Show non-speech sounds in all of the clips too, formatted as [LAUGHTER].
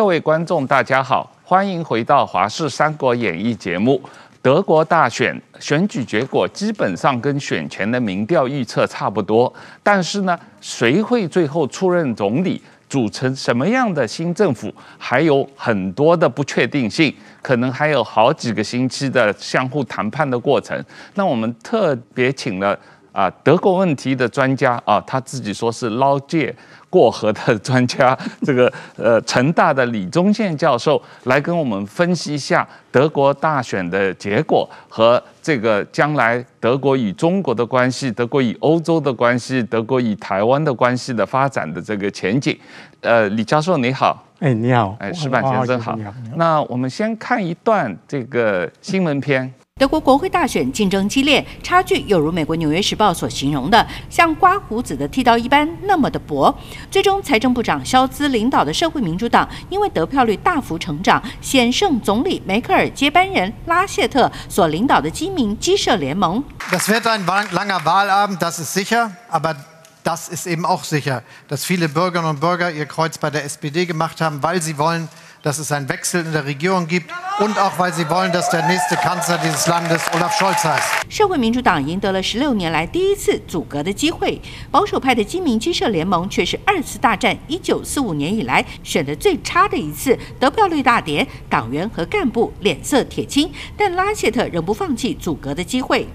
各位观众，大家好，欢迎回到《华视三国演义》节目。德国大选选举结果基本上跟选前的民调预测差不多，但是呢，谁会最后出任总理，组成什么样的新政府，还有很多的不确定性，可能还有好几个星期的相互谈判的过程。那我们特别请了啊德国问题的专家啊，他自己说是捞界。过河的 [LAUGHS] 专家，这个呃，成大的李宗宪教授来跟我们分析一下德国大选的结果和这个将来德国与中国的关系、德国与欧洲的关系、德国与台湾的关系的发展的这个前景。呃，李教授你好，哎你好，哎石板先生好，那我们先看一段这个新闻片。德国国会大选竞争激烈，差距有如美国《纽约时报》所形容的，像刮胡子的剃刀一般那么的薄。最终，财政部长肖兹领导的社会民主党因为得票率大幅成长，险胜总理梅克尔接班人拉谢特所领导的基民鸡舍联盟。Das wird ein langer Wahlabend, das ist sicher, aber das ist eben auch sicher, dass viele Bürgerinnen und Bürger ihr Kreuz bei der SPD gemacht haben, weil sie wollen, dass es einen Wechsel in der Regierung gibt und auch weil sie wollen, dass der nächste Kanzler dieses Landes Olaf Scholz heißt。社会民主党赢得了十六年来第一次组阁的机会，保守派的基民鸡舍联盟却是二次大战一九四五年以来选的最差的一次，得票率大跌，党员和干部脸色铁青，但拉谢特仍不放弃组阁的机会。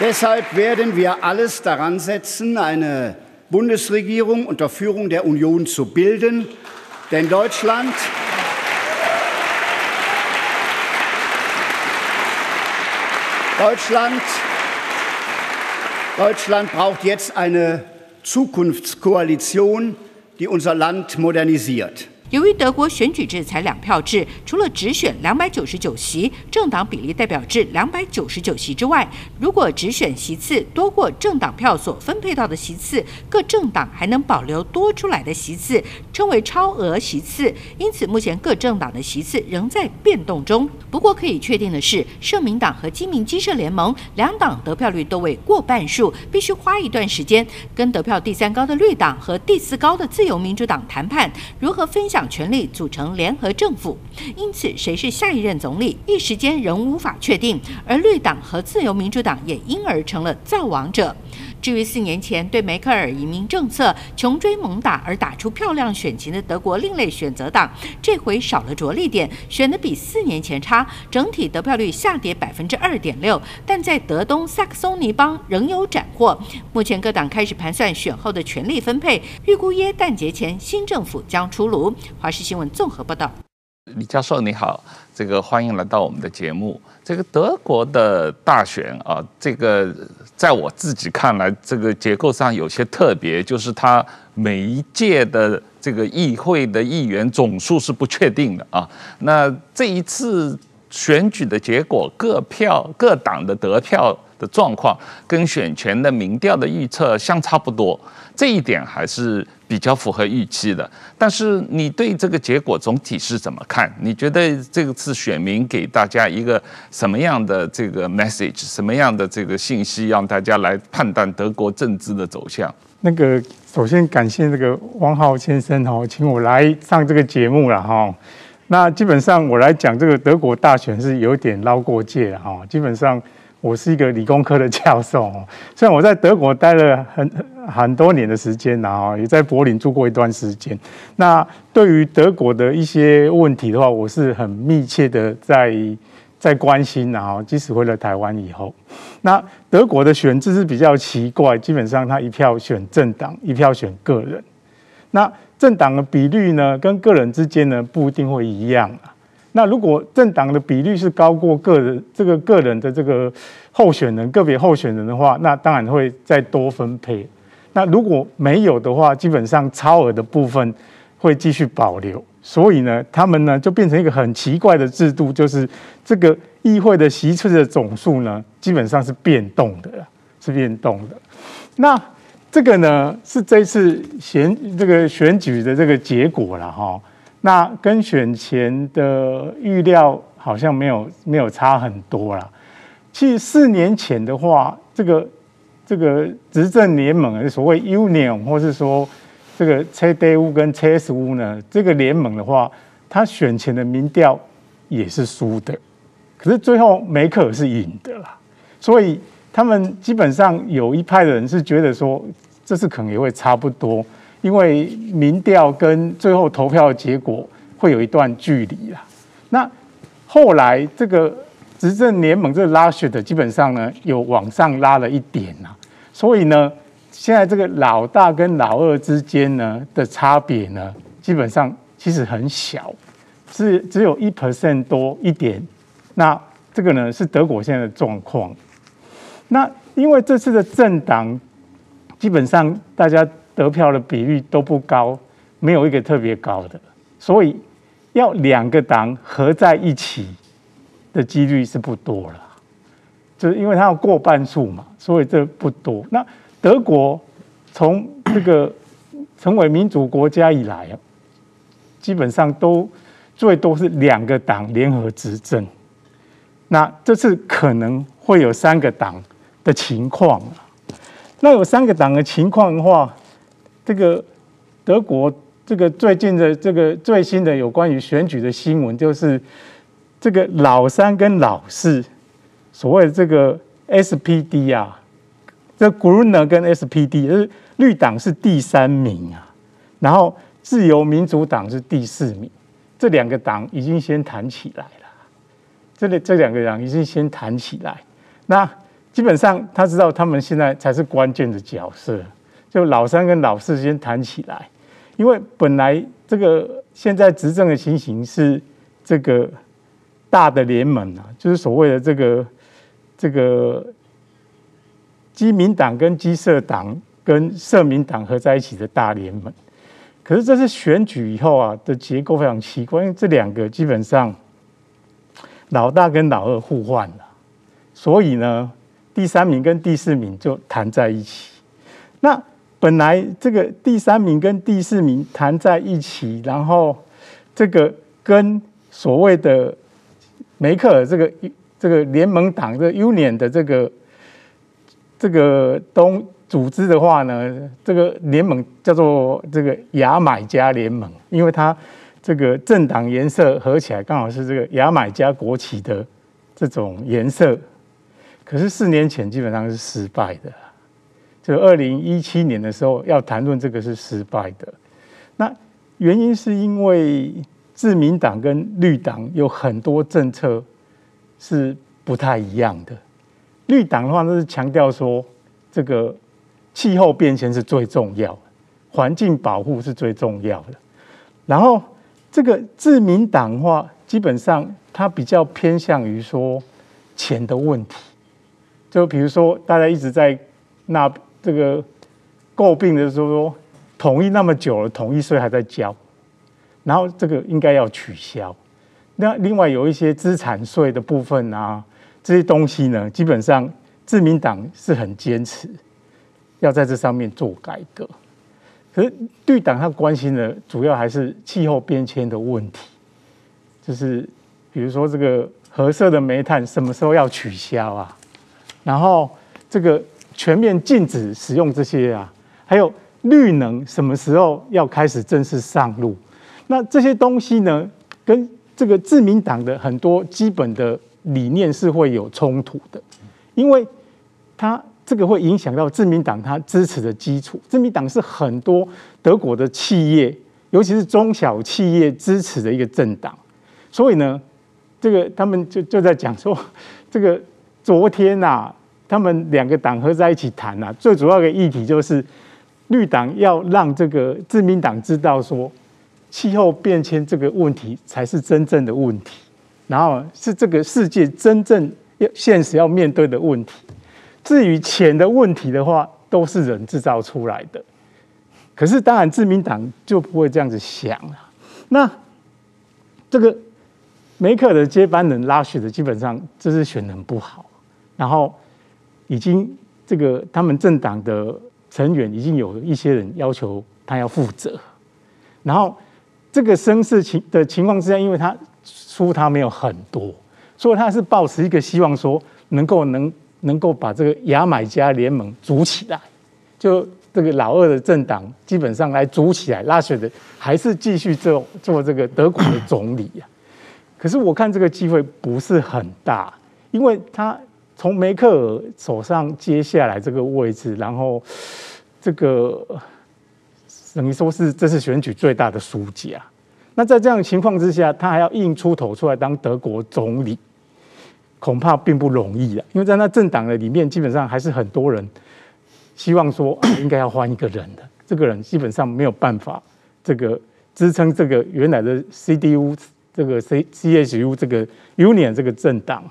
Deshalb werden wir alles daran setzen, eine Bundesregierung unter Führung der Union zu bilden, denn Deutschland Deutschland, Deutschland braucht jetzt eine Zukunftskoalition, die unser Land modernisiert. 由于德国选举制才两票制，除了直选两百九十九席、政党比例代表制两百九十九席之外，如果直选席次多过政党票所分配到的席次，各政党还能保留多出来的席次，称为超额席次。因此，目前各政党的席次仍在变动中。不过，可以确定的是，社民党和基民基社联盟两党得票率都未过半数，必须花一段时间跟得票第三高的绿党和第四高的自由民主党谈判，如何分享。党权力组成联合政府，因此谁是下一任总理，一时间仍无法确定。而绿党和自由民主党也因而成了造王者。至于四年前对梅克尔移民政策穷追猛打而打出漂亮选情的德国另类选择党，这回少了着力点，选得比四年前差，整体得票率下跌百分之二点六。但在德东萨克松尼邦仍有斩获。目前各党开始盘算选后的权力分配，预估耶诞节前新政府将出炉。华视新闻综合报道。李教授你好，这个欢迎来到我们的节目。这个德国的大选啊，这个在我自己看来，这个结构上有些特别，就是它每一届的这个议会的议员总数是不确定的啊。那这一次选举的结果，各票各党的得票的状况跟选前的民调的预测相差不多，这一点还是。比较符合预期的，但是你对这个结果总体是怎么看？你觉得这次选民给大家一个什么样的这个 message，什么样的这个信息，让大家来判断德国政治的走向？那个首先感谢这个汪浩先生哈，请我来上这个节目了哈。那基本上我来讲这个德国大选是有点捞过界了哈，基本上。我是一个理工科的教授，虽然我在德国待了很很多年的时间，然后也在柏林住过一段时间。那对于德国的一些问题的话，我是很密切的在在关心，然后即使回了台湾以后，那德国的选制是比较奇怪，基本上他一票选政党，一票选个人。那政党的比率呢，跟个人之间呢，不一定会一样啊。那如果政党的比率是高过个人这个个人的这个候选人个别候选人的话，那当然会再多分配。那如果没有的话，基本上超额的部分会继续保留。所以呢，他们呢就变成一个很奇怪的制度，就是这个议会的席次的总数呢，基本上是变动的，是变动的。那这个呢是这次选这个选举的这个结果了哈。那跟选前的预料好像没有没有差很多啦。其实四年前的话，这个这个执政联盟，所谓 Union 或是说这个 CDU 跟 CSU 呢，这个联盟的话，他选前的民调也是输的，可是最后梅克是赢的啦。所以他们基本上有一派的人是觉得说，这次可能也会差不多，因为民调跟最后投票结果会有一段距离啦。那后来这个执政联盟这个拉雪的基本上呢，有往上拉了一点呐，所以呢。现在这个老大跟老二之间呢的差别呢，基本上其实很小，是只有一 percent 多一点。那这个呢是德国现在的状况。那因为这次的政党基本上大家得票的比率都不高，没有一个特别高的，所以要两个党合在一起的几率是不多了。就是因为它要过半数嘛，所以这不多。那德国从这个 [COUGHS] 成为民主国家以来，基本上都最多是两个党联合执政。那这次可能会有三个党的情况。那有三个党的情况的话，这个德国这个最近的这个最新的有关于选举的新闻，就是这个老三跟老四，所谓这个 SPD 啊。这 Grüne 跟 SPD，就是绿党是第三名啊，然后自由民主党是第四名，这两个党已经先谈起来了。这里这两个党已经先谈起来，那基本上他知道他们现在才是关键的角色，就老三跟老四先谈起来，因为本来这个现在执政的情形是这个大的联盟啊，就是所谓的这个这个。基民党跟基社党跟社民党合在一起的大联盟，可是这次选举以后啊的结构非常奇怪，因为这两个基本上老大跟老二互换了，所以呢，第三名跟第四名就谈在一起。那本来这个第三名跟第四名谈在一起，然后这个跟所谓的梅克尔这个这个联盟党的 Union 的这个。这个东组织的话呢，这个联盟叫做这个牙买加联盟，因为它这个政党颜色合起来刚好是这个牙买加国旗的这种颜色。可是四年前基本上是失败的，就二零一七年的时候要谈论这个是失败的。那原因是因为自民党跟绿党有很多政策是不太一样的。绿党的话，都是强调说，这个气候变迁是最重要的，环境保护是最重要的。然后，这个自民党话，基本上它比较偏向于说钱的问题。就比如说，大家一直在那这个诟病的时候说，统一那么久了，统一税还在交，然后这个应该要取消。那另外有一些资产税的部分啊。这些东西呢，基本上自民党是很坚持要在这上面做改革，可是对党他关心的主要还是气候变迁的问题，就是比如说这个核色的煤炭什么时候要取消啊？然后这个全面禁止使用这些啊，还有绿能什么时候要开始正式上路？那这些东西呢，跟这个自民党的很多基本的。理念是会有冲突的，因为它这个会影响到自民党它支持的基础。自民党是很多德国的企业，尤其是中小企业支持的一个政党，所以呢，这个他们就就在讲说，[LAUGHS] 这个昨天呐、啊，他们两个党合在一起谈呐，最主要的议题就是绿党要让这个自民党知道说，气候变迁这个问题才是真正的问题。然后是这个世界真正要现实要面对的问题。至于钱的问题的话，都是人制造出来的。可是当然，自民党就不会这样子想了。那这个梅克的接班人拉雪的，基本上这是选人不好。然后已经这个他们政党的成员已经有一些人要求他要负责。然后这个声势情的情况之下，因为他。输他没有很多，所以他是抱持一个希望，说能够能能够把这个牙买加联盟组起来，就这个老二的政党基本上来组起来拉选的，还是继续做做这个德国的总理呀。可是我看这个机会不是很大，因为他从梅克尔手上接下来这个位置，然后这个等于说是这次选举最大的输家。那在这样的情况之下，他还要硬出头出来当德国总理，恐怕并不容易啊。因为在那政党的里面，基本上还是很多人希望说 [CLEARS THROAT] 应该要换一个人的。这个人基本上没有办法这个支撑这个原来的 CDU。这个 C C H U 这个 Union 这个政党，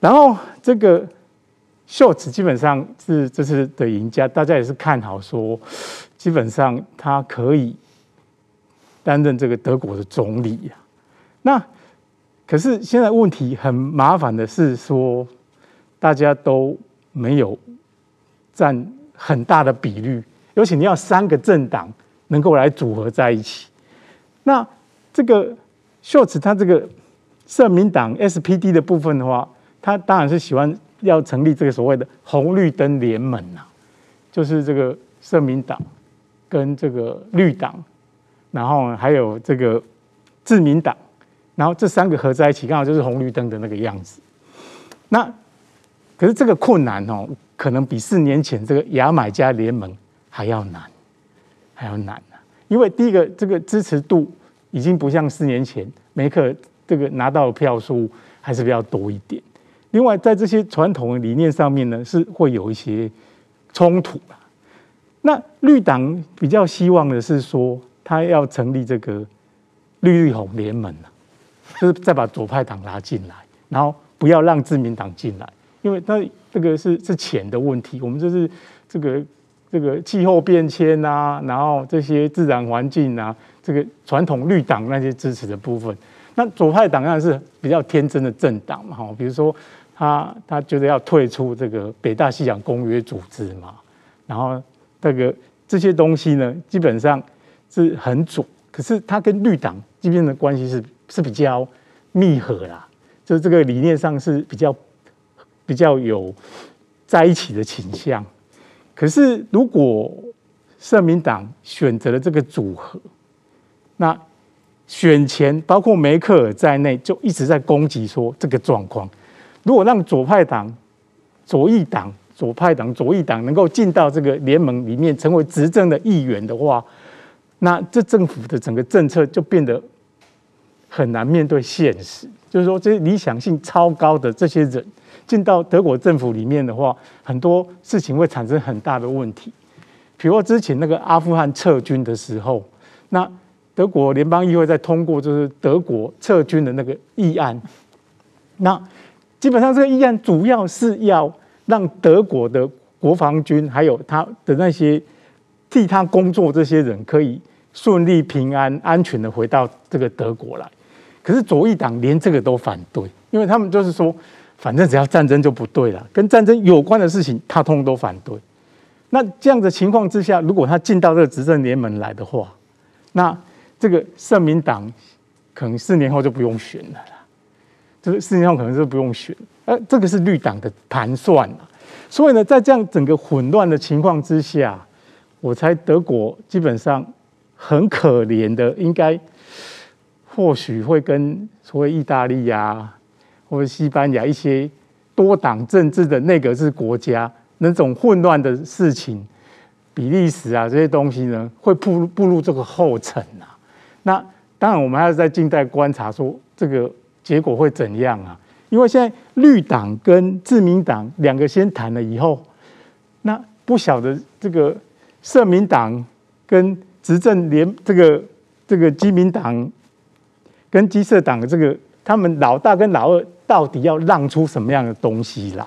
然后这个秀茨基本上是这次的赢家，大家也是看好说，基本上他可以担任这个德国的总理呀。那可是现在问题很麻烦的是说，大家都没有占很大的比率，尤其你要三个政党能够来组合在一起，那这个。秀茨他这个社民党 SPD 的部分的话，他当然是喜欢要成立这个所谓的红绿灯联盟呐，就是这个社民党跟这个绿党，然后还有这个自民党，然后这三个合在一起，刚好就是红绿灯的那个样子。那可是这个困难哦，可能比四年前这个牙买加联盟还要难，还要难啊，因为第一个这个支持度。已经不像四年前梅克这个拿到票数还是比较多一点。另外，在这些传统的理念上面呢，是会有一些冲突。那绿党比较希望的是说，他要成立这个绿绿红联盟，就是再把左派党拉进来，然后不要让自民党进来，因为那这个是是钱的问题。我们就是这个这个气候变迁啊，然后这些自然环境啊。这个传统绿党那些支持的部分，那左派党当然是比较天真的政党嘛，哈，比如说他他觉得要退出这个北大西洋公约组织嘛，然后这个这些东西呢，基本上是很左，可是他跟绿党这边的关系是是比较密合啦，就是这个理念上是比较比较有在一起的倾向，可是如果社民党选择了这个组合。那选前，包括梅克尔在内，就一直在攻击说这个状况。如果让左派党、左翼党、左派党、左翼党能够进到这个联盟里面，成为执政的议员的话，那这政府的整个政策就变得很难面对现实。就是说，这些理想性超高的这些人进到德国政府里面的话，很多事情会产生很大的问题。比如之前那个阿富汗撤军的时候，那德国联邦议会在通过就是德国撤军的那个议案，那基本上这个议案主要是要让德国的国防军还有他的那些替他工作这些人可以顺利平安安全的回到这个德国来。可是左翼党连这个都反对，因为他们就是说，反正只要战争就不对了，跟战争有关的事情他通通都反对。那这样的情况之下，如果他进到这个执政联盟来的话，那这个社民党可能四年后就不用选了啦，这个四年后可能就不用选，呃，这个是绿党的盘算。所以呢，在这样整个混乱的情况之下，我猜德国基本上很可怜的，应该或许会跟所谓意大利呀，或者西班牙一些多党政治的内阁制国家那种混乱的事情，比利时啊这些东西呢，会步步入这个后尘啊。那当然，我们还要在静待观察，说这个结果会怎样啊？因为现在绿党跟自民党两个先谈了以后，那不晓得这个社民党跟执政联这个这个基民党跟基社党的这个他们老大跟老二到底要让出什么样的东西来？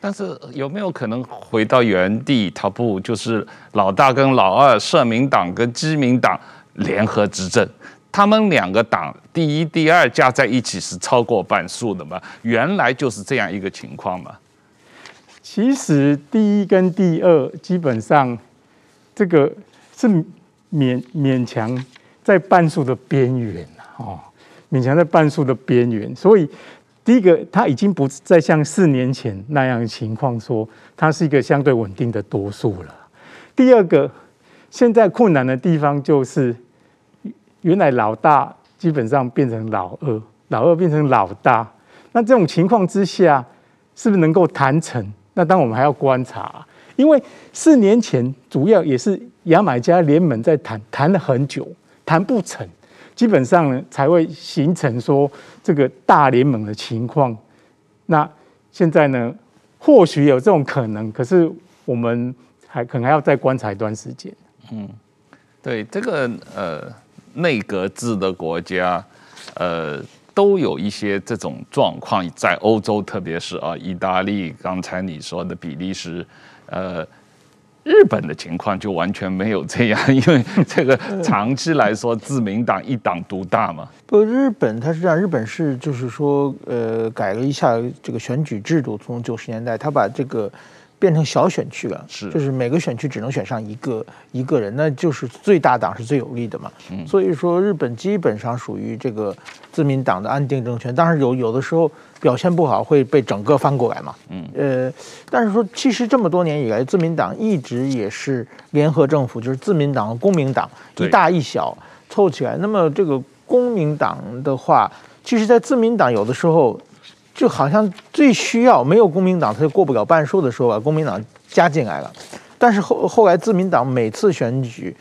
但是有没有可能回到原地？他不就是老大跟老二，社民党跟基民党联合执政？他们两个党第一、第二加在一起是超过半数的嘛？原来就是这样一个情况嘛？其实第一跟第二基本上这个是勉勉强在半数的边缘哦，勉强在半数的边缘。所以第一个它已经不再像四年前那样情况，说它是一个相对稳定的多数了。第二个，现在困难的地方就是，原来老大基本上变成老二，老二变成老大。那这种情况之下，是不是能够谈成？那当然我们还要观察，因为四年前主要也是牙买加联盟在谈，谈了很久，谈不成，基本上呢才会形成说这个大联盟的情况。那现在呢，或许有这种可能，可是我们还可能还要再观察一段时间。嗯，对，这个呃内阁制的国家，呃。都有一些这种状况，在欧洲，特别是啊，意大利，刚才你说的比利时，呃，日本的情况就完全没有这样，因为这个长期来说，自民党一党独大嘛。不，日本它是这样，日本是就是说，呃，改了一下这个选举制度，从九十年代，他把这个。变成小选区了，是，就是每个选区只能选上一个一个人，那就是最大党是最有利的嘛。嗯，所以说日本基本上属于这个自民党的安定政权，当然有有的时候表现不好会被整个翻过来嘛。嗯，呃，但是说其实这么多年以来，自民党一直也是联合政府，就是自民党和公民党一大一小凑起来。那么这个公民党的话，其实，在自民党有的时候。就好像最需要没有公民党，他就过不了半数的时候，把公民党加进来了。但是后后来自民党每次选举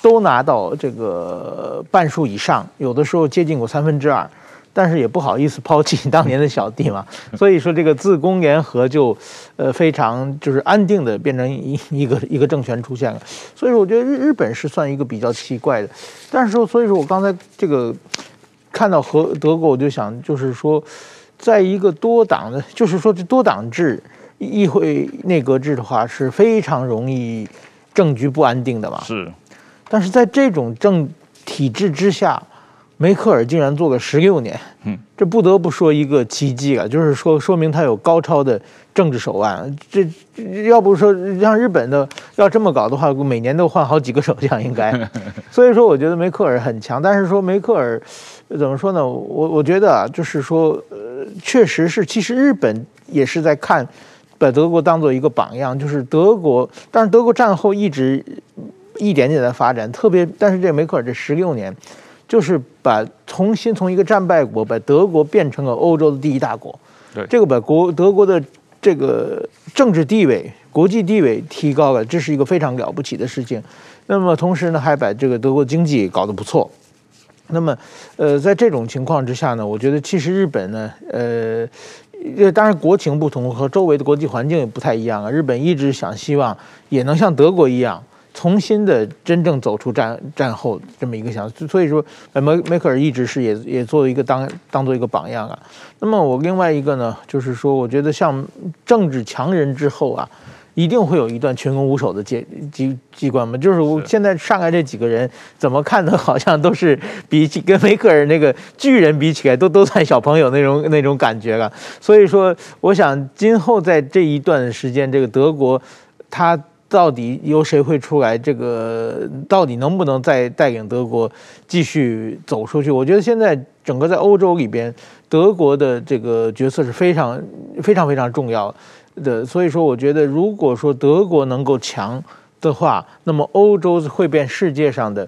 都拿到这个半数以上，有的时候接近过三分之二，但是也不好意思抛弃当年的小弟嘛。[LAUGHS] 所以说这个自公联合就呃非常就是安定的变成一一个一个政权出现了。所以说我觉得日日本是算一个比较奇怪的。但是说所以说我刚才这个看到和德国，我就想就是说。在一个多党的，就是说这多党制、议会内阁制的话，是非常容易政局不安定的嘛。是，但是在这种政体制之下，梅克尔竟然做了十六年，嗯，这不得不说一个奇迹啊，就是说说明他有高超的政治手腕。这要不说像日本的要这么搞的话，每年都换好几个首相应该。[LAUGHS] 所以说，我觉得梅克尔很强，但是说梅克尔怎么说呢？我我觉得啊，就是说。呃确实是，其实日本也是在看，把德国当做一个榜样，就是德国，但是德国战后一直一点点的发展，特别，但是这梅克尔这十六年，就是把重新从一个战败国，把德国变成了欧洲的第一大国，对，这个把国德国的这个政治地位、国际地位提高了，这是一个非常了不起的事情。那么同时呢，还把这个德国经济搞得不错。那么，呃，在这种情况之下呢，我觉得其实日本呢，呃，当然国情不同，和周围的国际环境也不太一样啊。日本一直想希望也能像德国一样，重新的真正走出战战后这么一个想，所以说，梅梅克尔一直是也也作为一个当当做一个榜样啊。那么我另外一个呢，就是说，我觉得像政治强人之后啊。一定会有一段群龙无首的阶机机关嘛？就是我现在上来这几个人，怎么看的，[LAUGHS] 好像都是比起跟梅克尔那个巨人比起来，都都算小朋友那种那种感觉了。所以说，我想今后在这一段时间，这个德国，他到底由谁会出来？这个到底能不能再带领德国继续走出去？我觉得现在整个在欧洲里边，德国的这个角色是非常非常非常重要的。所以说，我觉得，如果说德国能够强的话，那么欧洲会变世界上的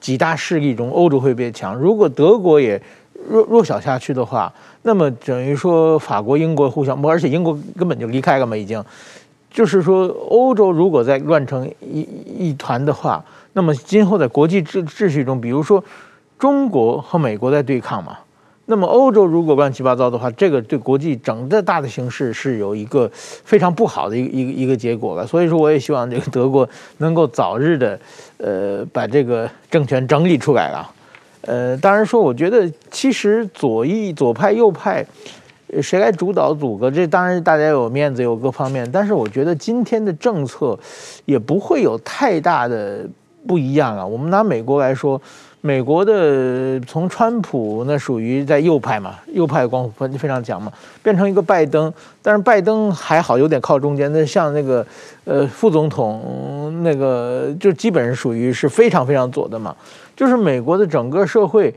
几大势力中，欧洲会变强。如果德国也弱弱小下去的话，那么等于说法国、英国互相，而且英国根本就离开了嘛，已经。就是说，欧洲如果再乱成一一团的话，那么今后在国际秩秩序中，比如说中国和美国在对抗嘛。那么欧洲如果乱七八糟的话，这个对国际整个大的形势是有一个非常不好的一个一个一个结果了。所以说，我也希望这个德国能够早日的，呃，把这个政权整理出来了。呃，当然说，我觉得其实左翼、左派、右派，谁来主导组阁，这当然大家有面子，有各方面。但是我觉得今天的政策也不会有太大的不一样啊。我们拿美国来说。美国的从川普那属于在右派嘛，右派光谱非常强嘛，变成一个拜登，但是拜登还好有点靠中间，那像那个呃副总统那个就基本上属于是非常非常左的嘛，就是美国的整个社会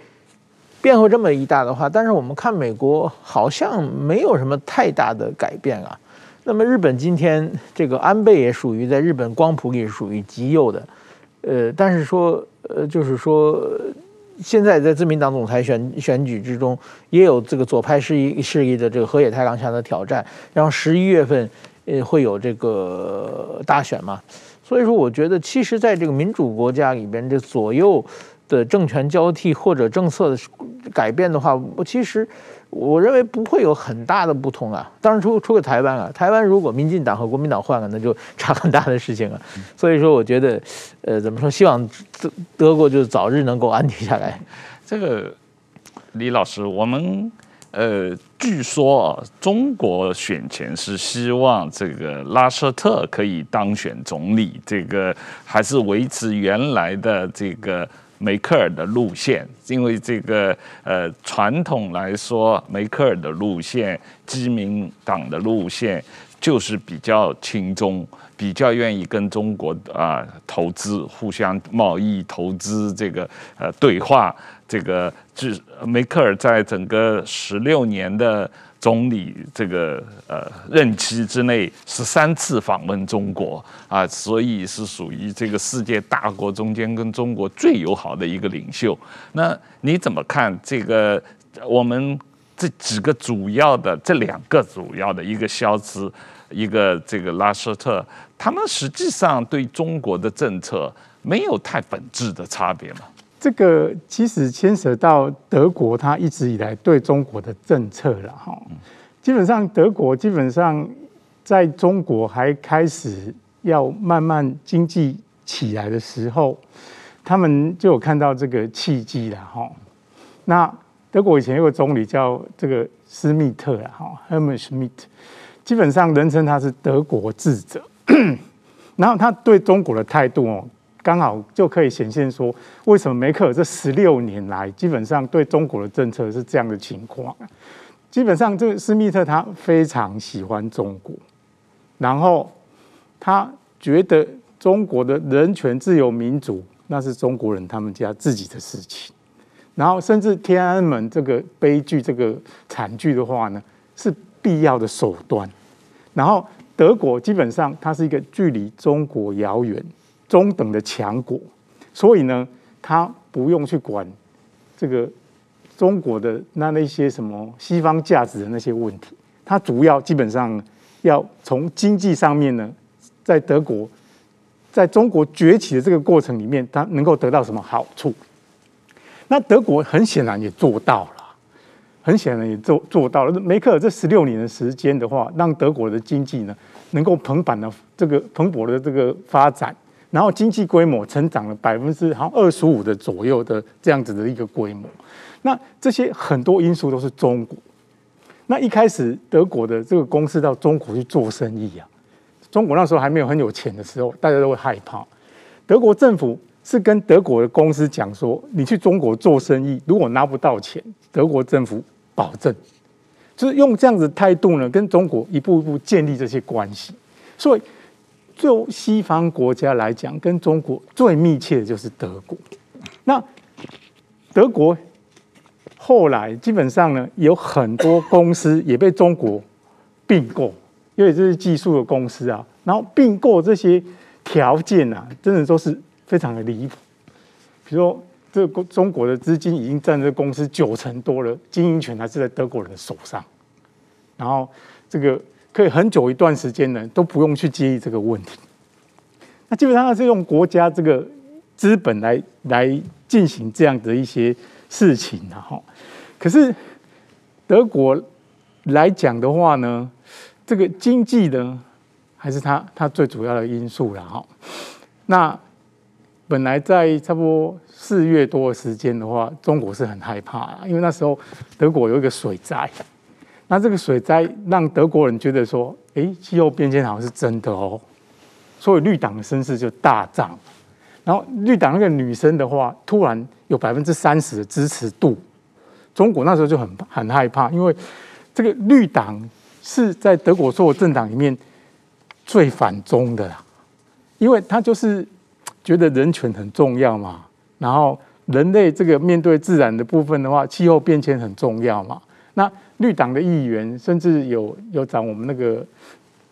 变化这么一大的话，但是我们看美国好像没有什么太大的改变啊。那么日本今天这个安倍也属于在日本光谱里属于极右的，呃，但是说呃，就是说现在在自民党总裁选选举之中，也有这个左派势力势力的这个河野太郎下的挑战，然后十一月份呃会有这个大选嘛，所以说我觉得其实在这个民主国家里边，这左右的政权交替或者政策的改变的话，我其实。我认为不会有很大的不同啊，当然出出个台湾啊，台湾如果民进党和国民党换了，那就差很大的事情啊。所以说，我觉得，呃，怎么说？希望德德国就早日能够安定下来。这个李老师，我们呃，据说啊，中国选前是希望这个拉舍特可以当选总理，这个还是维持原来的这个。梅克尔的路线，因为这个呃传统来说，梅克尔的路线、基民党的路线就是比较轻松，比较愿意跟中国啊、投资、互相贸易、投资这个呃对话。这个是梅克尔在整个十六年的。总理这个呃任期之内十三次访问中国啊，所以是属于这个世界大国中间跟中国最友好的一个领袖。那你怎么看这个我们这几个主要的这两个主要的一个肖兹，一个这个拉舍特，他们实际上对中国的政策没有太本质的差别吗？这个其实牵涉到德国，它一直以来对中国的政策了哈。基本上，德国基本上在中国还开始要慢慢经济起来的时候，他们就有看到这个契机了哈。那德国以前有个总理叫这个施密特了哈，Helmut Schmidt，基本上人称他是德国智者。[COUGHS] 然后他对中国的态度哦。刚好就可以显现说，为什么梅克尔这十六年来基本上对中国的政策是这样的情况。基本上，这个施密特他非常喜欢中国，然后他觉得中国的人权、自由、民主那是中国人他们家自己的事情。然后，甚至天安门这个悲剧、这个惨剧的话呢，是必要的手段。然后，德国基本上它是一个距离中国遥远。中等的强国，所以呢，他不用去管这个中国的那那些什么西方价值的那些问题，他主要基本上要从经济上面呢，在德国，在中国崛起的这个过程里面，他能够得到什么好处？那德国很显然也做到了，很显然也做做到了。梅克尔这十六年的时间的话，让德国的经济呢，能够蓬勃的这个蓬勃的这个发展。然后经济规模成长了百分之好像二十五的左右的这样子的一个规模，那这些很多因素都是中国。那一开始德国的这个公司到中国去做生意啊，中国那时候还没有很有钱的时候，大家都会害怕。德国政府是跟德国的公司讲说，你去中国做生意，如果拿不到钱，德国政府保证，就是用这样子态度呢，跟中国一步一步建立这些关系，所以。就西方国家来讲，跟中国最密切的就是德国。那德国后来基本上呢，有很多公司也被中国并购，因为这是技术的公司啊。然后并购这些条件啊，真的都是非常的离谱。比如说，这个中国的资金已经占这公司九成多了，经营权还是在德国人的手上。然后这个。可以很久一段时间呢，都不用去介意这个问题。那基本上是用国家这个资本来来进行这样的一些事情的哈。可是德国来讲的话呢，这个经济呢，还是它它最主要的因素了哈。那本来在差不多四月多的时间的话，中国是很害怕，因为那时候德国有一个水灾。那这个水灾让德国人觉得说，哎，气候变迁好像是真的哦，所以绿党的声势就大涨。然后绿党那个女生的话，突然有百分之三十的支持度，中国那时候就很很害怕，因为这个绿党是在德国所有政党里面最反中的啦，因为他就是觉得人权很重要嘛，然后人类这个面对自然的部分的话，气候变迁很重要嘛，那。绿党的议员甚至有有找我们那个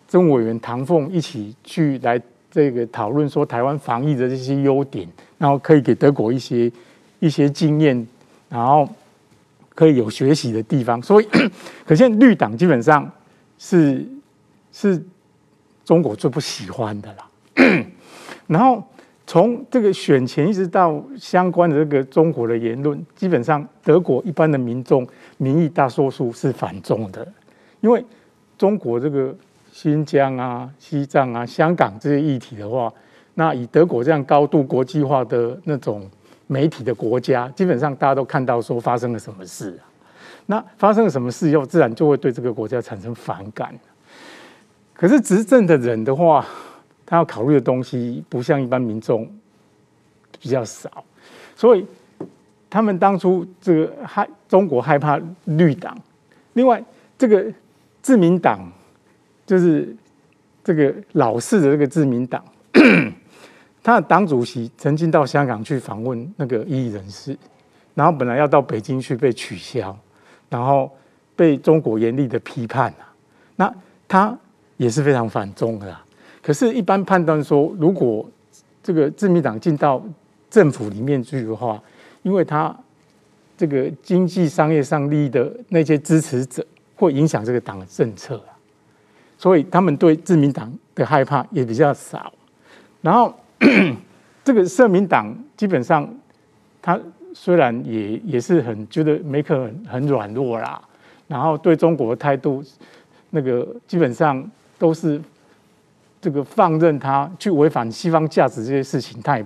政务委员唐凤一起去来这个讨论说台湾防疫的这些优点，然后可以给德国一些一些经验，然后可以有学习的地方。所以，[COUGHS] 可见绿党基本上是是中国最不喜欢的啦。然后从这个选前一直到相关的这个中国的言论，基本上德国一般的民众民意大多数是反中的，因为中国这个。新疆啊、西藏啊、香港这些议题的话，那以德国这样高度国际化的那种媒体的国家，基本上大家都看到说发生了什么事啊。那发生了什么事以后，自然就会对这个国家产生反感。可是执政的人的话，他要考虑的东西不像一般民众比较少，所以他们当初这个害中国害怕绿党，另外这个自民党。就是这个老式的这个自民党，[COUGHS] 他的党主席曾经到香港去访问那个异议人士，然后本来要到北京去被取消，然后被中国严厉的批判啊。那他也是非常反中的啦。可是，一般判断说，如果这个自民党进到政府里面去的话，因为他这个经济商业上利益的那些支持者，会影响这个党的政策啊。所以他们对自民党的害怕也比较少，然后 [CLEARS THROAT] 这个社民党基本上，他虽然也也是很觉得梅克很很软弱啦，然后对中国的态度，那个基本上都是这个放任他去违反西方价值这些事情，他也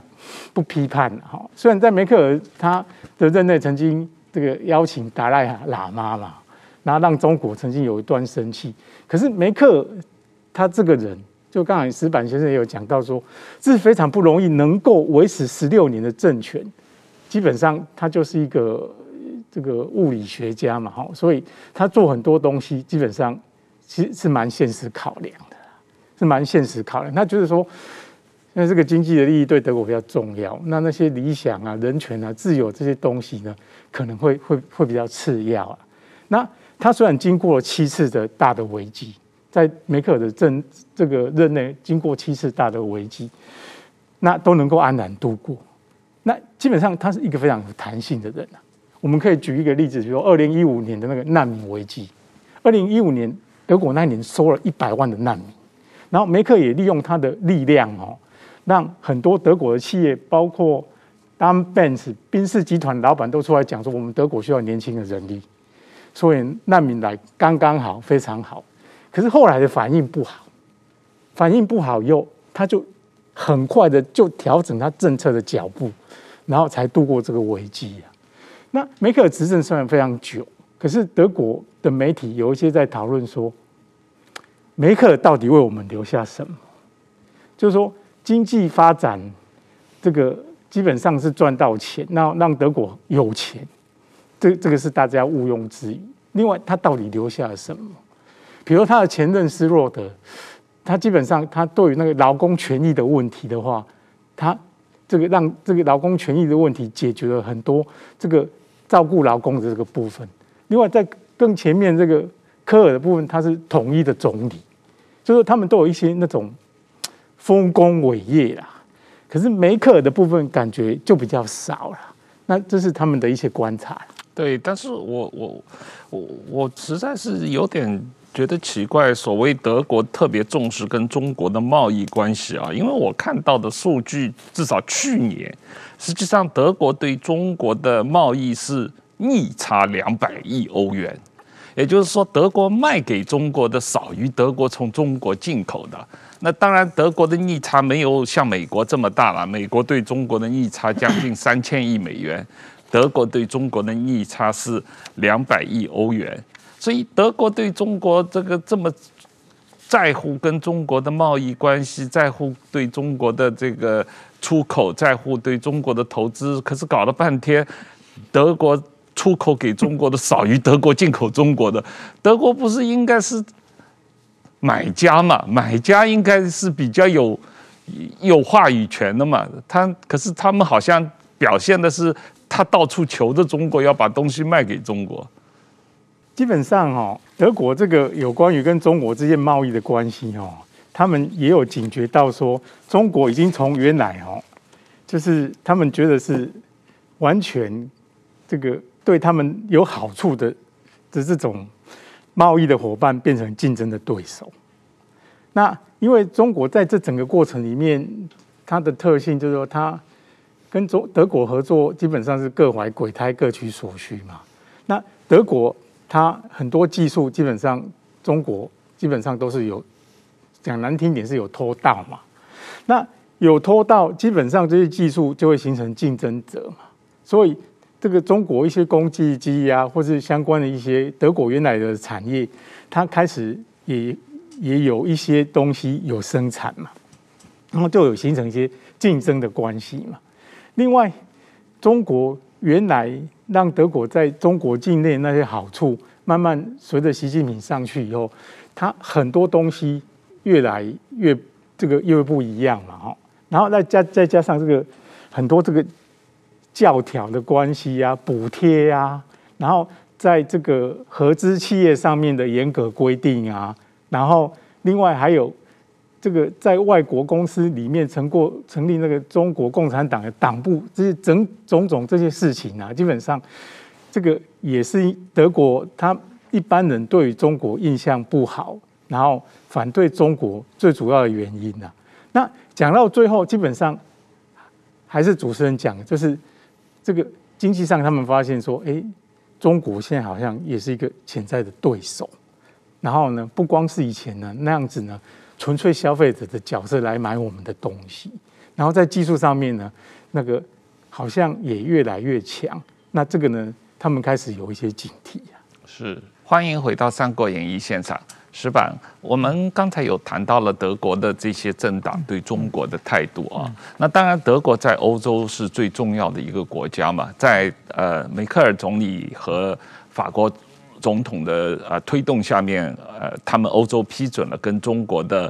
不批判哈。虽然在梅克尔他的任内曾经这个邀请达赖喇嘛嘛。然后让中国曾经有一段生气，可是梅克尔他这个人，就刚才石板先生也有讲到说，这是非常不容易能够维持十六年的政权，基本上他就是一个这个物理学家嘛，哈，所以他做很多东西基本上其实是蛮现实考量，是蛮现实考量。他就是说，那这个经济的利益对德国比较重要，那那些理想啊、人权啊、自由这些东西呢，可能会会会比较次要啊，那。他虽然经过了七次的大的危机，在梅克尔的政这个任内经过七次大的危机，那都能够安然度过。那基本上他是一个非常有弹性的人啊。我们可以举一个例子，比如二零一五年的那个难民危机。二零一五年德国那一年收了一百万的难民，然后梅克也利用他的力量哦，让很多德国的企业，包括丹奔驰宾士集团老板都出来讲说，我们德国需要年轻的人力。所以难民来刚刚好，非常好。可是后来的反应不好，反应不好以后，他就很快的就调整他政策的脚步，然后才度过这个危机啊。那梅克尔执政虽然非常久，可是德国的媒体有一些在讨论说，梅克尔到底为我们留下什么？就是说经济发展这个基本上是赚到钱，那让德国有钱。这这个是大家毋庸置疑。另外，他到底留下了什么？比如他的前任施洛德，他基本上他对于那个劳工权益的问题的话，他这个让这个劳工权益的问题解决了很多这个照顾劳工的这个部分。另外，在更前面这个科尔的部分，他是统一的总理，就是他们都有一些那种丰功伟业啦。可是梅克尔的部分感觉就比较少了。那这是他们的一些观察。对，但是我我我我实在是有点觉得奇怪，所谓德国特别重视跟中国的贸易关系啊，因为我看到的数据，至少去年，实际上德国对中国的贸易是逆差两百亿欧元，也就是说，德国卖给中国的少于德国从中国进口的。那当然，德国的逆差没有像美国这么大了，美国对中国的逆差将近三千亿美元。德国对中国的逆差是两百亿欧元，所以德国对中国这个这么在乎跟中国的贸易关系，在乎对中国的这个出口，在乎对中国的投资，可是搞了半天，德国出口给中国的少于德国进口中国的，德国不是应该是买家嘛？买家应该是比较有有话语权的嘛？他可是他们好像表现的是。他到处求着中国要把东西卖给中国，基本上哈，德国这个有关于跟中国之间贸易的关系哦，他们也有警觉到说，中国已经从原来哈，就是他们觉得是完全这个对他们有好处的的这种贸易的伙伴，变成竞争的对手。那因为中国在这整个过程里面，它的特性就是说，它跟中德国合作基本上是各怀鬼胎，各取所需嘛。那德国。它很多技术基本上中国基本上都是有讲难听点是有偷盗嘛，那有偷盗，基本上这些技术就会形成竞争者嘛，所以这个中国一些工具机呀，或是相关的一些德国原来的产业，它开始也也有一些东西有生产嘛，然后就有形成一些竞争的关系嘛。另外，中国原来。让德国在中国境内那些好处，慢慢随着习近平上去以后，它很多东西越来越这个越不一样嘛，哈。然后再加再加上这个很多这个教条的关系呀、补贴呀，然后在这个合资企业上面的严格规定啊，然后另外还有。这个在外国公司里面成过成立那个中国共产党的党部，这些整种种这些事情啊，基本上这个也是德国他一般人对于中国印象不好，然后反对中国最主要的原因啊。那讲到最后，基本上还是主持人讲，就是这个经济上他们发现说，哎，中国现在好像也是一个潜在的对手。然后呢，不光是以前呢那样子呢。纯粹消费者的角色来买我们的东西，然后在技术上面呢，那个好像也越来越强。那这个呢，他们开始有一些警惕啊。是，欢迎回到《三国演义》现场，矢板。我们刚才有谈到了德国的这些政党对中国的态度啊。嗯、那当然，德国在欧洲是最重要的一个国家嘛，在呃梅克尔总理和法国。总统的呃推动下面，呃，他们欧洲批准了跟中国的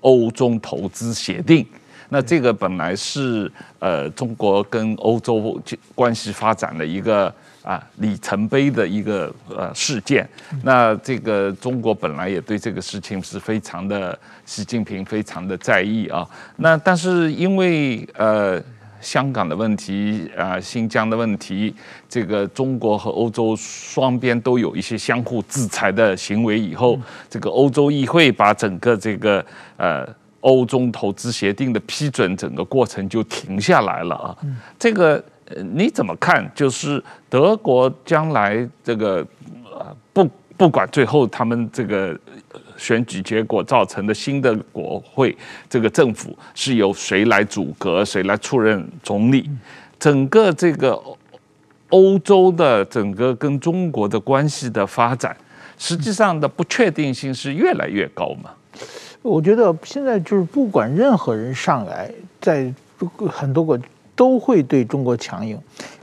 欧中投资协定。那这个本来是呃中国跟欧洲关系发展的一个啊里程碑的一个呃事件。那这个中国本来也对这个事情是非常的，习近平非常的在意啊。那但是因为呃。香港的问题啊，新疆的问题，这个中国和欧洲双边都有一些相互制裁的行为以后，这个欧洲议会把整个这个呃欧中投资协定的批准整个过程就停下来了啊。这个你怎么看？就是德国将来这个呃不不管最后他们这个。选举结果造成的新的国会，这个政府是由谁来组阁，谁来出任总理？整个这个欧洲的整个跟中国的关系的发展，实际上的不确定性是越来越高嘛？我觉得现在就是不管任何人上来，在很多个都会对中国强硬。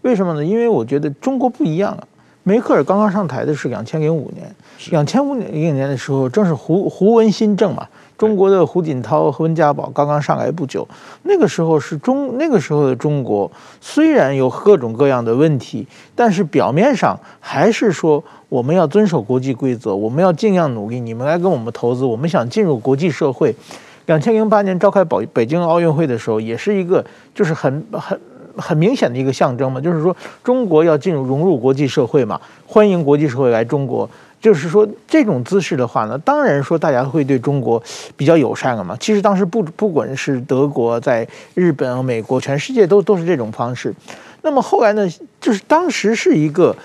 为什么呢？因为我觉得中国不一样啊。梅克尔刚刚上台的是两千零五年，两千五零年的时候正是胡胡温新政嘛，中国的胡锦涛和温家宝刚刚上来不久，那个时候是中那个时候的中国虽然有各种各样的问题，但是表面上还是说我们要遵守国际规则，我们要尽量努力，你们来跟我们投资，我们想进入国际社会。两千零八年召开北北京奥运会的时候，也是一个就是很很。很明显的一个象征嘛，就是说中国要进入融入国际社会嘛，欢迎国际社会来中国。就是说这种姿势的话呢，当然说大家会对中国比较友善了嘛。其实当时不不管是德国、在日本、美国，全世界都都是这种方式。那么后来呢，就是当时是一个，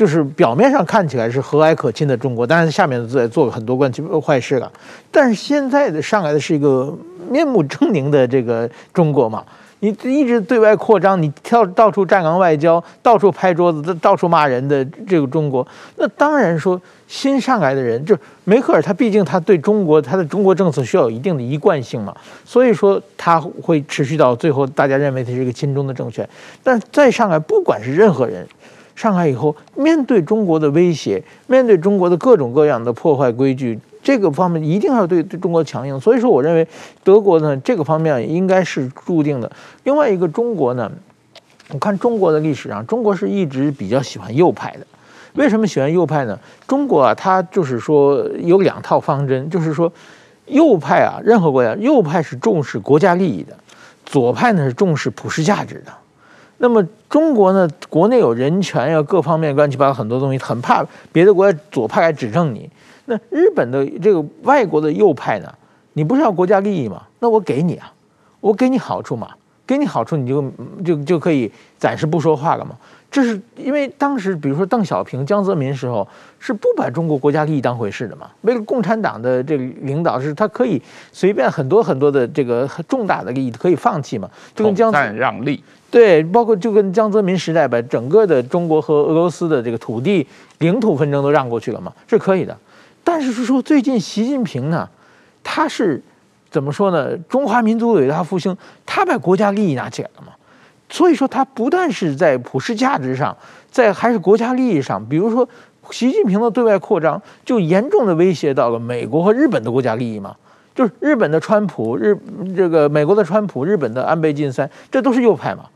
就是表面上看起来是和蔼可亲的中国，但是下面在做很多关系坏事了。但是现在的上来的是一个面目狰狞的这个中国嘛。你一直对外扩张，你跳到处战狼外交，到处拍桌子，到处骂人的这个中国，那当然说新上来的人，就是梅克尔，他毕竟他对中国他的中国政策需要有一定的一贯性嘛，所以说他会持续到最后，大家认为他是一个亲中的政权。但再上来，不管是任何人上海以后，面对中国的威胁，面对中国的各种各样的破坏规矩。这个方面一定要对对中国强硬，所以说我认为德国呢这个方面应该是注定的。另外一个中国呢，我看中国的历史上，中国是一直比较喜欢右派的，为什么喜欢右派呢？中国啊，它就是说有两套方针，就是说右派啊，任何国家右派是重视国家利益的，左派呢是重视普世价值的。那么中国呢，国内有人权呀，各方面乱七八糟很多东西，很怕别的国家左派来指正你。那日本的这个外国的右派呢，你不是要国家利益吗？那我给你啊，我给你好处嘛。给你好处，你就就就可以暂时不说话了嘛。这是因为当时，比如说邓小平、江泽民时候是不把中国国家利益当回事的嘛。为了共产党的这个领导，是他可以随便很多很多的这个重大的利益可以放弃嘛。就跟江泽让利，对，包括就跟江泽民时代把整个的中国和俄罗斯的这个土地领土纷争都让过去了嘛，是可以的。但是说最近习近平呢，他是。怎么说呢？中华民族伟大复兴，他把国家利益拿起来了嘛？所以说，他不但是在普世价值上，在还是国家利益上。比如说，习近平的对外扩张，就严重的威胁到了美国和日本的国家利益嘛？就是日本的川普，日这个美国的川普，日本的安倍晋三，这都是右派嘛？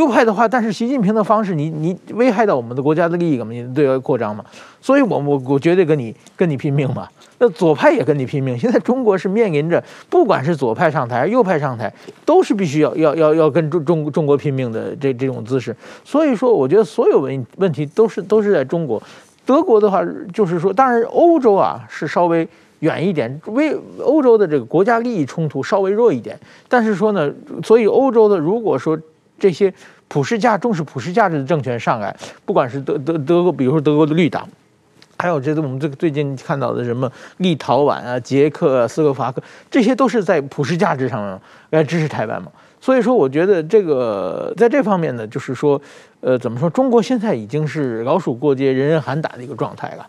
右派的话，但是习近平的方式你，你危害到我们的国家的利益了嘛？你对外扩张嘛？所以我我我绝对跟你跟你拼命嘛！那左派也跟你拼命。现在中国是面临着，不管是左派上台还是右派上台，都是必须要要要要跟中中中国拼命的这这种姿势。所以说，我觉得所有问问题都是都是在中国。德国的话，就是说，当然欧洲啊是稍微远一点，为欧洲的这个国家利益冲突稍微弱一点。但是说呢，所以欧洲的如果说这些普世价重视普世价值的政权上来，不管是德德德国，比如说德国的绿党。还有这我们这个最近看到的什么立陶宛啊、捷克啊、斯洛伐克，这些都是在普世价值上来支持台湾嘛。所以说，我觉得这个在这方面呢，就是说，呃，怎么说？中国现在已经是老鼠过街，人人喊打的一个状态了。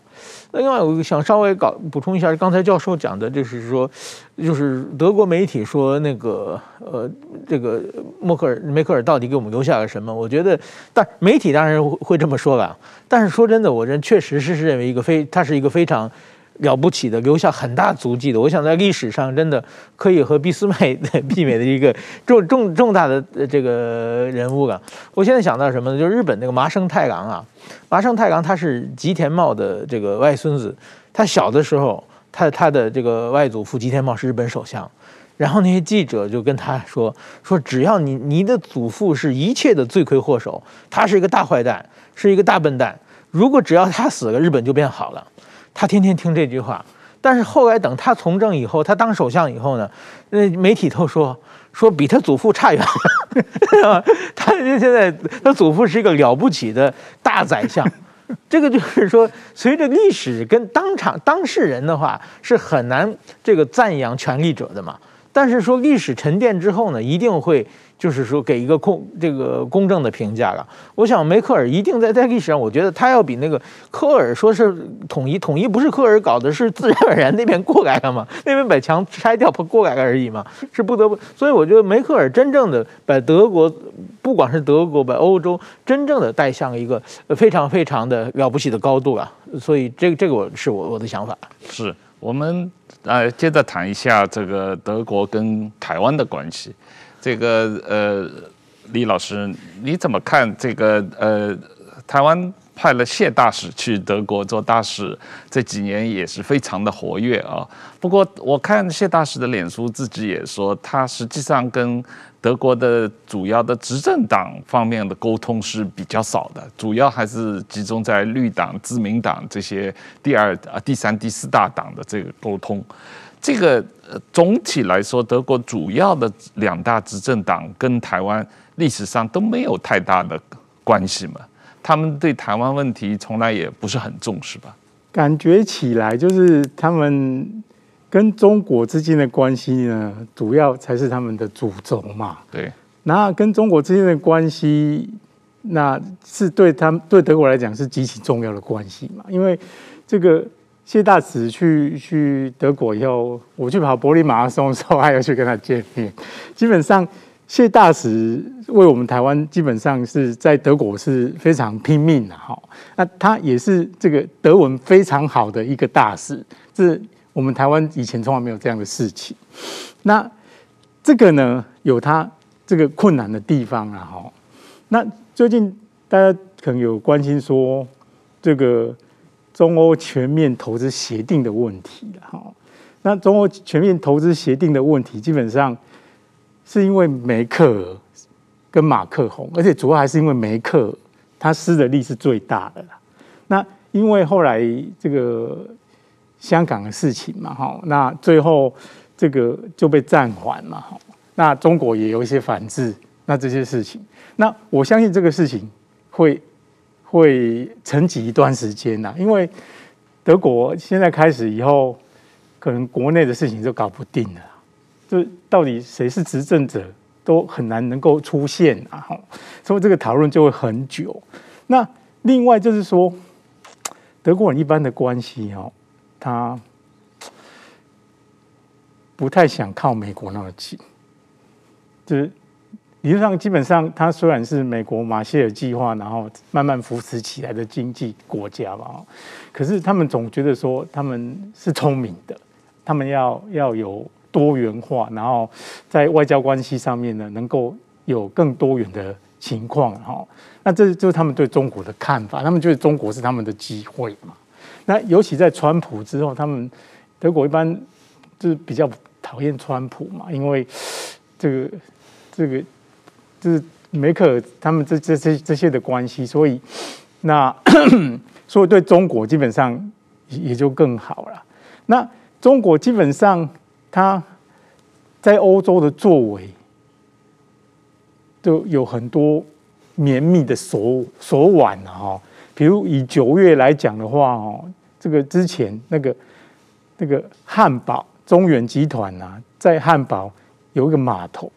那另外，我想稍微搞补充一下，刚才教授讲的，就是说，就是德国媒体说那个，呃，这个默克尔梅克尔到底给我们留下了什么？我觉得，但媒体当然会这么说吧。但是说真的，我认确实是认为一个非，他是一个非常。了不起的，留下很大足迹的。我想在历史上真的可以和俾斯麦媲美的一个重重重大的这个人物了。我现在想到什么呢？就是日本那个麻生太郎啊，麻生太郎他是吉田茂的这个外孙子。他小的时候，他他的这个外祖父吉田茂是日本首相。然后那些记者就跟他说说，只要你你的祖父是一切的罪魁祸首，他是一个大坏蛋，是一个大笨蛋。如果只要他死了，日本就变好了。他天天听这句话，但是后来等他从政以后，他当首相以后呢，那媒体都说说比他祖父差远了。[LAUGHS] 他现在他祖父是一个了不起的大宰相，这个就是说，随着历史跟当场当事人的话是很难这个赞扬权力者的嘛。但是说历史沉淀之后呢，一定会。就是说，给一个公这个公正的评价了。我想梅克尔一定在在历史上，我觉得他要比那个科尔说是统一，统一不是科尔搞的，是自然而然那边过来了嘛，[LAUGHS] 那边把墙拆掉不过来了而已嘛，是不得不。所以我觉得梅克尔真正的把德国，不管是德国把欧洲，真正的带向一个非常非常的了不起的高度啊。所以这个这个我是我我的想法。是我们呃接着谈一下这个德国跟台湾的关系。这个呃，李老师，你怎么看这个呃，台湾派了谢大使去德国做大使，这几年也是非常的活跃啊。不过我看谢大使的脸书自己也说，他实际上跟德国的主要的执政党方面的沟通是比较少的，主要还是集中在绿党、自民党这些第二啊、第三、第四大党的这个沟通。这个总体来说，德国主要的两大执政党跟台湾历史上都没有太大的关系嘛，他们对台湾问题从来也不是很重视吧？感觉起来就是他们跟中国之间的关系呢，主要才是他们的主轴嘛。对，那跟中国之间的关系，那是对他们对德国来讲是极其重要的关系嘛，因为这个。谢大使去去德国以后，我去跑柏林马拉松的时候，还要去跟他见面。基本上，谢大使为我们台湾，基本上是在德国是非常拼命的哈。那他也是这个德文非常好的一个大使，这我们台湾以前从来没有这样的事情。那这个呢，有他这个困难的地方啊哈。那最近大家可能有关心说。这个中欧全面投资协定的问题了哈。那中欧全面投资协定的问题，基本上是因为梅克跟马克宏，而且主要还是因为梅克他施的力是最大的啦。那因为后来这个香港的事情嘛，哈，那最后这个就被暂缓嘛，哈，那中国也有一些反制，那这些事情，那我相信这个事情会会沉寂一段时间呐，因为德国现在开始以后，可能国内的事情就搞不定了，就到底谁是执政者都很难能够出现啊，所以这个讨论就会很久。那另外就是说。德国人一般的关系哦，他不太想靠美国那么近，就是理论上基本上，他虽然是美国马歇尔计划，然后慢慢扶持起来的经济国家嘛，可是他们总觉得说他们是聪明的，他们要要有多元化，然后在外交关系上面呢，能够有更多元的情况哈。那这就是他们对中国的看法，他们觉得中国是他们的机会嘛。那尤其在川普之后，他们德国一般就是比较讨厌川普嘛，因为这个这个就是梅克尔他们这这这这些的关系，所以那 [COUGHS] 所以对中国基本上也就更好了。那中国基本上他在欧洲的作为都有很多。绵密的手手腕哈，比如以九月来讲的话哦，这个之前那个那个汉堡中远集团呐，在汉堡有一个码头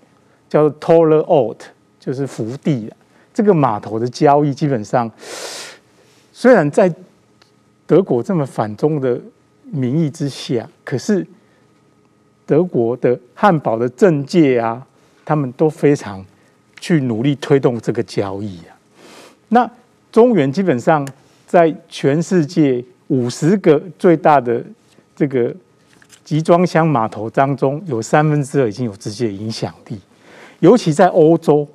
叫做 Toller Ort，就是福地。这个码头的交易基本上，虽然在德国这么反中的名义之下，可是德国的汉堡的政界啊，他们都非常。去努力推动这个交易啊，那中远基本上在全世界五十个最大的这个集装箱码头当中，有三分之二已经有直接影响力，尤其在欧洲，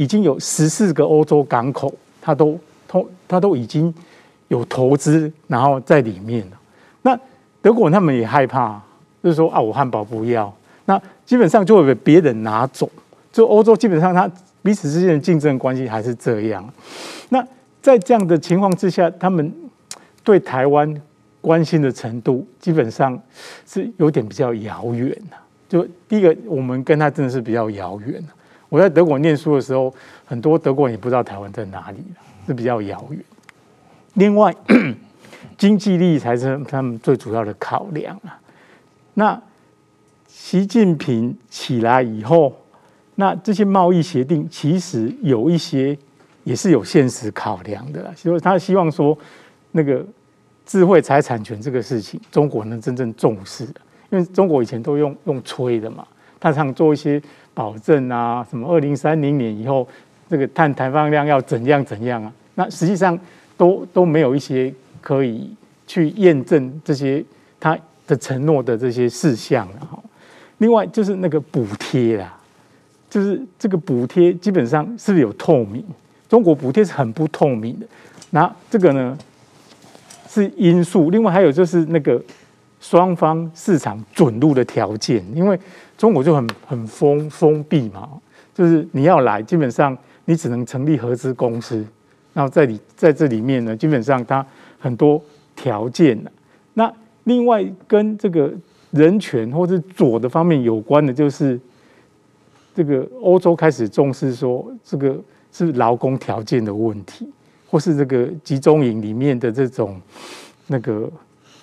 已经有十四个欧洲港口，它都通，它都已经有投资，然后在里面了。那德国他们也害怕，就是说啊，我汉堡不要，那基本上就会被别人拿走。就欧洲基本上，它彼此之间的竞争关系还是这样。那在这样的情况之下，他们对台湾关心的程度，基本上是有点比较遥远的。就第一个，我们跟他真的是比较遥远。我在德国念书的时候，很多德国人也不知道台湾在哪里，是比较遥远。另外，[CLEARS THROAT] 经济利益才是他们最主要的考量啊。那习近平起来以后。那这些贸易协定其实有一些也是有现实考量的，所以他希望说那个智慧财产权这个事情，中国能真正重视，因为中国以前都用用吹的嘛，他想做一些保证啊，什么二零三零年以后这个碳排放量要怎样怎样啊，那实际上都都没有一些可以去验证这些他的承诺的这些事项了哈。另外就是那个补贴啦。就是这个补贴基本上是有透明？中国补贴是很不透明的。那这个呢是因素，另外还有就是那个双方市场准入的条件，因为中国就很很封封闭嘛，就是你要来，基本上你只能成立合资公司，然后在里在这里面呢，基本上它很多条件。那另外跟这个人权或者左的方面有关的，就是。这个欧洲开始重视说，这个是劳工条件的问题，或是这个集中营里面的这种那个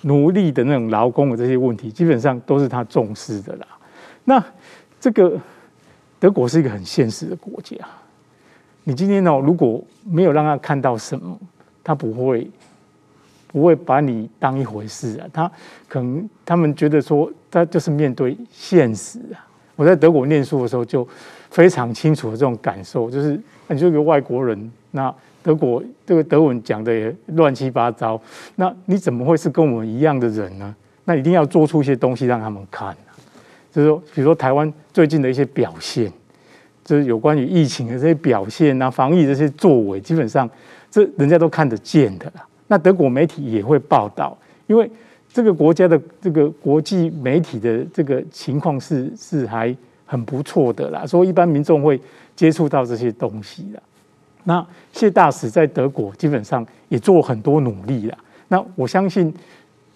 奴隶的那种劳工的这些问题，基本上都是他重视的啦。那这个德国是一个很现实的国家，你今天呢，如果没有让他看到什么，他不会不会把你当一回事啊。他可能他们觉得说，他就是面对现实啊。我在德国念书的时候，就非常清楚的这种感受，就是你这个外国人，那德国这个德文讲的也乱七八糟，那你怎么会是跟我们一样的人呢？那一定要做出一些东西让他们看，就是说，比如说台湾最近的一些表现，就是有关于疫情的这些表现啊，防疫这些作为，基本上这人家都看得见的啦。那德国媒体也会报道，因为这个国家的这个国际媒体的这个情况是是还很不错的啦，所以一般民众会接触到这些东西的。那谢大使在德国基本上也做很多努力了。那我相信，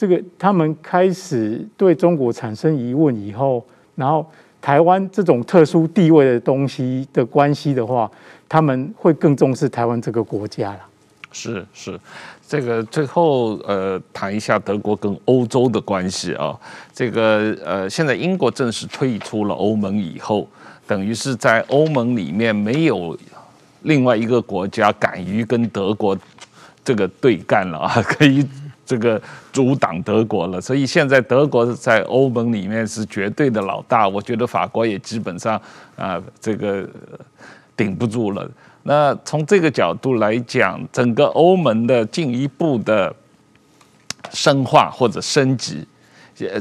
这个他们开始对中国产生疑问以后，然后台湾这种特殊地位的东西的关系的话，他们会更重视台湾这个国家了。是是，这个最后呃谈一下德国跟欧洲的关系啊。这个呃现在英国正式退出了欧盟以后，等于是在欧盟里面没有另外一个国家敢于跟德国这个对干了啊，[LAUGHS] 可以这个阻挡德国了。所以现在德国在欧盟里面是绝对的老大，我觉得法国也基本上啊这个顶不住了。那从这个角度来讲，整个欧盟的进一步的深化或者升级，呃，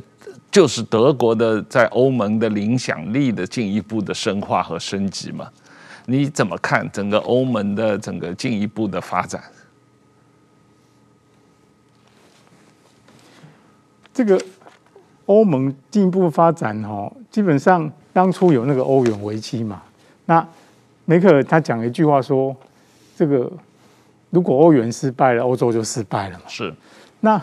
就是德国的在欧盟的影响力的进一步的深化和升级嘛？你怎么看整个欧盟的整个进一步的发展？这个欧盟进一步发展哦，基本上当初有那个欧元危机嘛，那。梅克尔他讲了一句话说：“这个如果欧元失败了，欧洲就失败了嘛。”是。那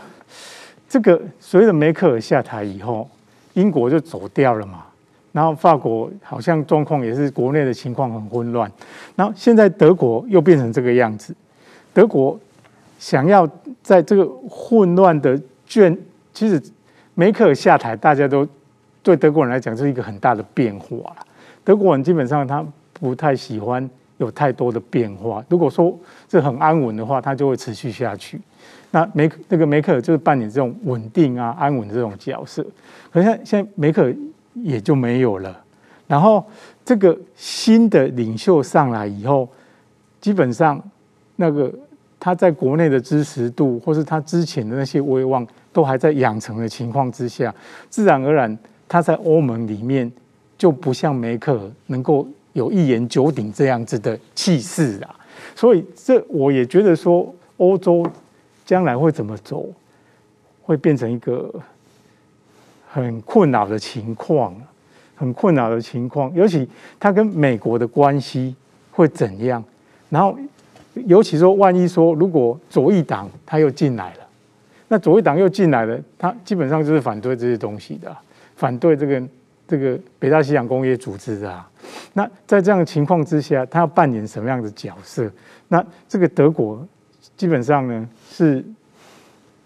这个随着梅克尔下台以后，英国就走掉了嘛。然后法国好像状况也是国内的情况很混乱。然后现在德国又变成这个样子。德国想要在这个混乱的卷，其实梅克尔下台，大家都对德国人来讲是一个很大的变化。德国人基本上他。不太喜欢有太多的变化。如果说这很安稳的话，他就会持续下去。那梅那个梅克尔就是扮演这种稳定啊、安稳的这种角色。可是现在，现在梅克尔也就没有了。然后这个新的领袖上来以后，基本上那个他在国内的支持度，或是他之前的那些威望，都还在养成的情况之下，自然而然他在欧盟里面就不像梅克尔能够。有一言九鼎这样子的气势啊，所以这我也觉得说，欧洲将来会怎么走，会变成一个很困扰的情况，很困扰的情况。尤其他跟美国的关系会怎样？然后，尤其说，万一说如果左翼党他又进来了，那左翼党又进来了，他基本上就是反对这些东西的，反对这个。这个北大西洋公约组织啊，那在这样的情况之下，他要扮演什么样的角色？那这个德国基本上呢是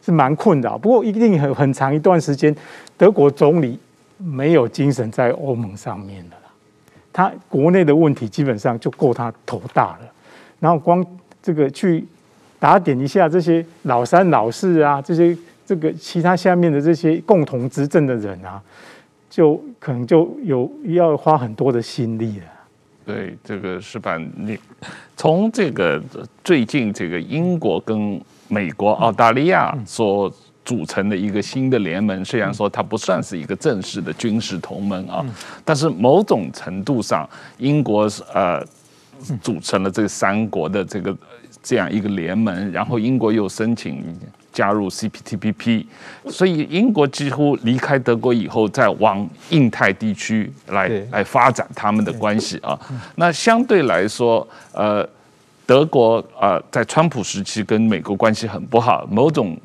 是蛮困扰，不过一定很很长一段时间，德国总理没有精神在欧盟上面的啦。他国内的问题基本上就够他头大了，然后光这个去打点一下这些老三老四啊，这些这个其他下面的这些共同执政的人啊。就可能就有要花很多的心力了。对，这个矢板，你从这个最近这个英国跟美国、澳大利亚所组成的一个新的联盟，虽然说它不算是一个正式的军事同盟啊，但是某种程度上，英国是呃组成了这三国的这个这样一个联盟，然后英国又申请。加入 CPTPP，所以英国几乎离开德国以后，再往印太地区来来发展他们的关系啊。那相对来说，呃，德国啊，在川普时期跟美国关系很不好，某种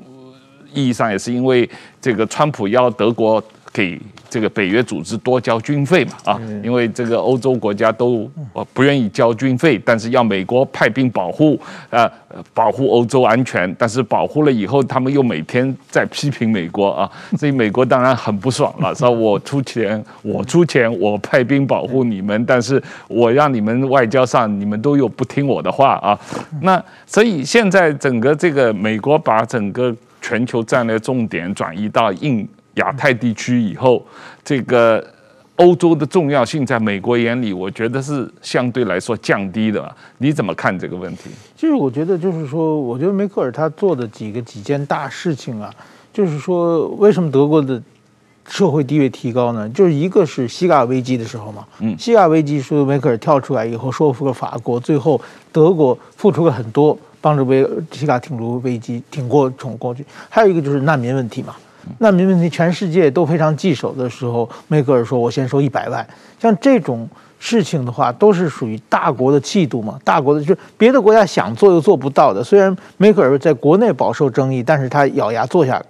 意义上也是因为这个川普要德国。给这个北约组织多交军费嘛啊，因为这个欧洲国家都不愿意交军费，但是要美国派兵保护啊，保护欧洲安全。但是保护了以后，他们又每天在批评美国啊，[LAUGHS] 所以美国当然很不爽了，说我出钱，我出钱，我派兵保护你们，但是我让你们外交上你们都又不听我的话啊。那所以现在整个这个美国把整个全球战略重点转移到印。亚太地区以后，这个欧洲的重要性在美国眼里，我觉得是相对来说降低的。你怎么看这个问题？其实我觉得，就是说，我觉得梅克尔他做的几个几件大事情啊，就是说，为什么德国的社会地位提高呢？就是一个是希腊危机的时候嘛，嗯，希腊危机，舒梅克尔跳出来以后说服了法国，最后德国付出了很多，帮助维希腊挺住危机，挺过冲过去。还有一个就是难民问题嘛，那没问题全世界都非常棘手的时候，梅克尔说：“我先收一百万。”像这种事情的话，都是属于大国的气度嘛，大国的就是别的国家想做又做不到的。虽然梅克尔在国内饱受争议，但是他咬牙做下来。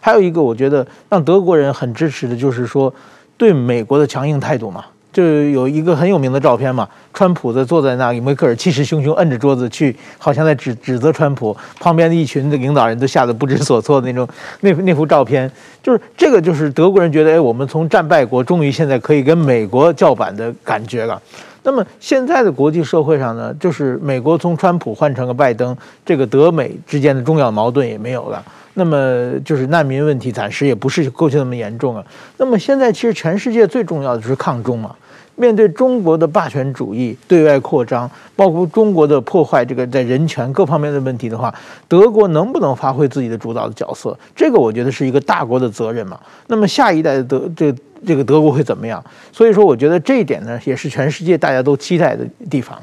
还有一个，我觉得让德国人很支持的，就是说对美国的强硬态度嘛。就有一个很有名的照片嘛，川普在坐在那里，梅克尔气势汹汹，摁着桌子去，好像在指指责川普。旁边的一群的领导人都吓得不知所措的那种，[LAUGHS] 那那幅照片，就是这个，就是德国人觉得，哎，我们从战败国，终于现在可以跟美国叫板的感觉了。那么现在的国际社会上呢，就是美国从川普换成了拜登，这个德美之间的重要矛盾也没有了。那么就是难民问题暂时也不是过去那么严重了。那么现在其实全世界最重要的就是抗中嘛。面对中国的霸权主义对外扩张，包括中国的破坏这个在人权各方面的问题的话，德国能不能发挥自己的主导的角色？这个我觉得是一个大国的责任嘛。那么下一代的德这这个德国会怎么样？所以说，我觉得这一点呢，也是全世界大家都期待的地方。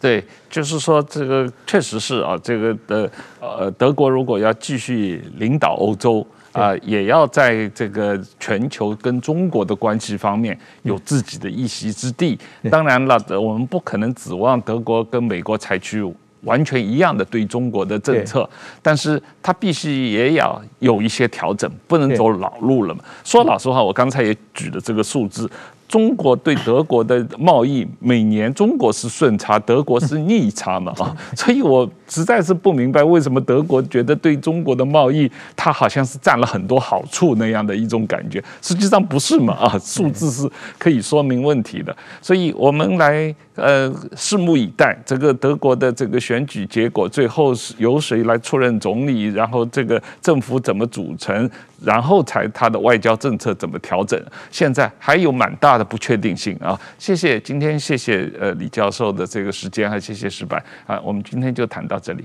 对，就是说这个确实是啊，这个的呃德国如果要继续领导欧洲。啊、呃，也要在这个全球跟中国的关系方面有自己的一席之地。当然了，我们不可能指望德国跟美国采取完全一样的对中国的政策，但是它必须也要有一些调整，不能走老路了嘛。说老实话，我刚才也举了这个数字。中国对德国的贸易每年中国是顺差，德国是逆差嘛啊，[LAUGHS] 所以我实在是不明白为什么德国觉得对中国的贸易它好像是占了很多好处那样的一种感觉，实际上不是嘛啊，数字是可以说明问题的，所以我们来呃拭目以待，这个德国的这个选举结果最后是由谁来出任总理，然后这个政府怎么组成，然后才他的外交政策怎么调整，现在还有蛮大的不确定性啊！谢谢今天谢谢呃李教授的这个时间，还谢谢石柏啊，我们今天就谈到这里。